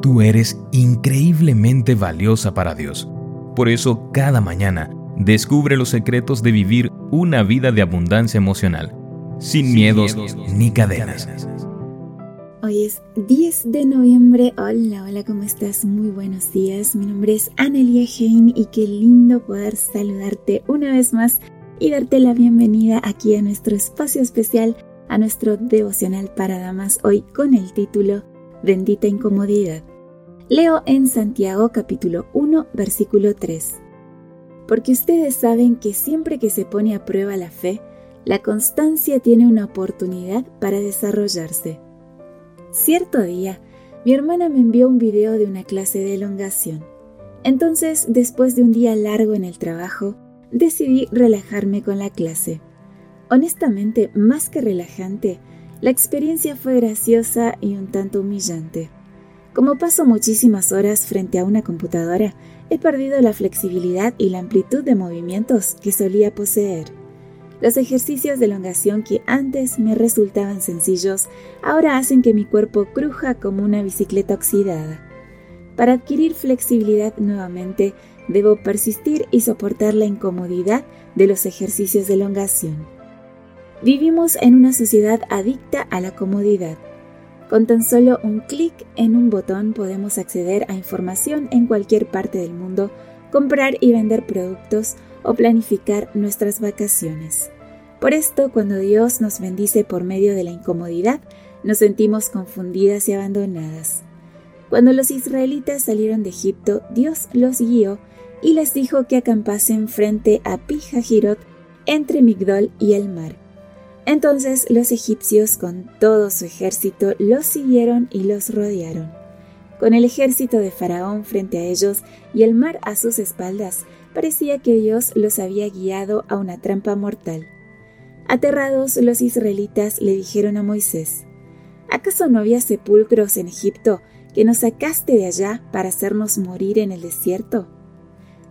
Tú eres increíblemente valiosa para Dios. Por eso, cada mañana, descubre los secretos de vivir una vida de abundancia emocional, sin, miedos, ni cadenas. Hoy es 10 de noviembre. Hola, hola, ¿cómo estás? Muy buenos días. Mi nombre es Annelia Hein y qué lindo poder saludarte una vez más y darte la bienvenida aquí a nuestro espacio especial, a nuestro devocional para damas, hoy con el título Bendita Incomodidad. Leo en Santiago capítulo 1 versículo 3. Porque ustedes saben que siempre que se pone a prueba la fe, la constancia tiene una oportunidad para desarrollarse. Cierto día, mi hermana me envió un video de una clase de elongación. Entonces, después de un día largo en el trabajo, decidí relajarme con la clase. Honestamente, más que relajante, la experiencia fue graciosa y un tanto humillante. Como paso muchísimas horas frente a una computadora, he perdido la flexibilidad y la amplitud de movimientos que solía poseer. Los ejercicios de elongación que antes me resultaban sencillos, ahora hacen que mi cuerpo cruja como una bicicleta oxidada. Para adquirir flexibilidad nuevamente, debo persistir y soportar la incomodidad de los ejercicios de elongación. Vivimos en una sociedad adicta a la comodidad. Con tan solo un clic en un botón podemos acceder a información en cualquier parte del mundo, comprar y vender productos o planificar nuestras vacaciones. Por esto, cuando Dios nos bendice por medio de la incomodidad, nos sentimos confundidas y abandonadas. Cuando los israelitas salieron de Egipto, Dios los guió y les dijo que acampasen frente a Pijajirot entre Migdol y el mar. Entonces los egipcios con todo su ejército los siguieron y los rodearon. Con el ejército de Faraón frente a ellos y el mar a sus espaldas, parecía que Dios los había guiado a una trampa mortal. Aterrados, los israelitas le dijeron a Moisés, ¿acaso no había sepulcros en Egipto que nos sacaste de allá para hacernos morir en el desierto?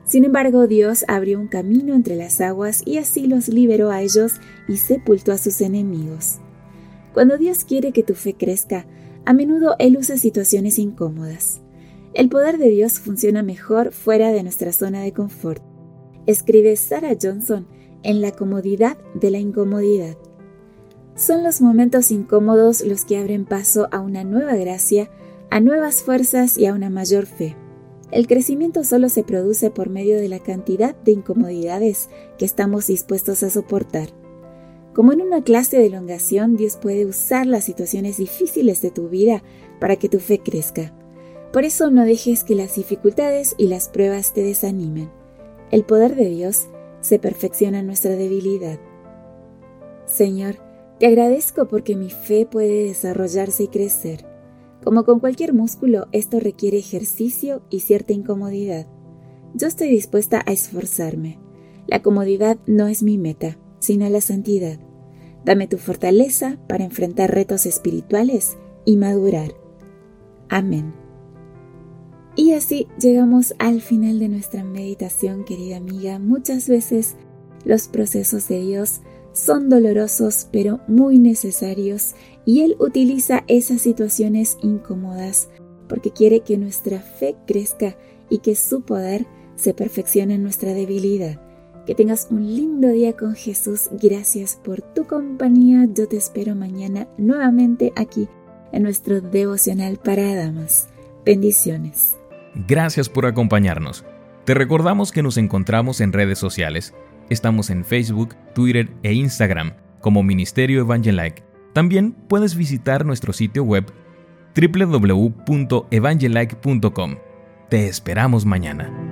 Sin embargo, Dios abrió un camino entre las aguas y así los liberó a ellos y sepultó a sus enemigos. Cuando Dios quiere que tu fe crezca, a menudo Él usa situaciones incómodas. El poder de Dios funciona mejor fuera de nuestra zona de confort. Escribe Sarah Johnson en La comodidad de la incomodidad. Son los momentos incómodos los que abren paso a una nueva gracia, a nuevas fuerzas y a una mayor fe. El crecimiento solo se produce por medio de la cantidad de incomodidades que estamos dispuestos a soportar. Como en una clase de elongación, Dios puede usar las situaciones difíciles de tu vida para que tu fe crezca. Por eso no dejes que las dificultades y las pruebas te desanimen. El poder de Dios se perfecciona en nuestra debilidad. Señor, te agradezco porque mi fe puede desarrollarse y crecer. Como con cualquier músculo, esto requiere ejercicio y cierta incomodidad. Yo estoy dispuesta a esforzarme. La comodidad no es mi meta, sino la santidad. Dame tu fortaleza para enfrentar retos espirituales y madurar. Amén. Y así llegamos al final de nuestra meditación, querida amiga. Muchas veces los procesos de Dios son dolorosos pero muy necesarios y Él utiliza esas situaciones incómodas porque quiere que nuestra fe crezca y que su poder se perfeccione en nuestra debilidad. Que tengas un lindo día con Jesús. Gracias por tu compañía. Yo te espero mañana nuevamente aquí en nuestro devocional para damas. Bendiciones. Gracias por acompañarnos. Te recordamos que nos encontramos en redes sociales Estamos en Facebook, Twitter e Instagram como Ministerio Evangelike. También puedes visitar nuestro sitio web www.evangelike.com. Te esperamos mañana.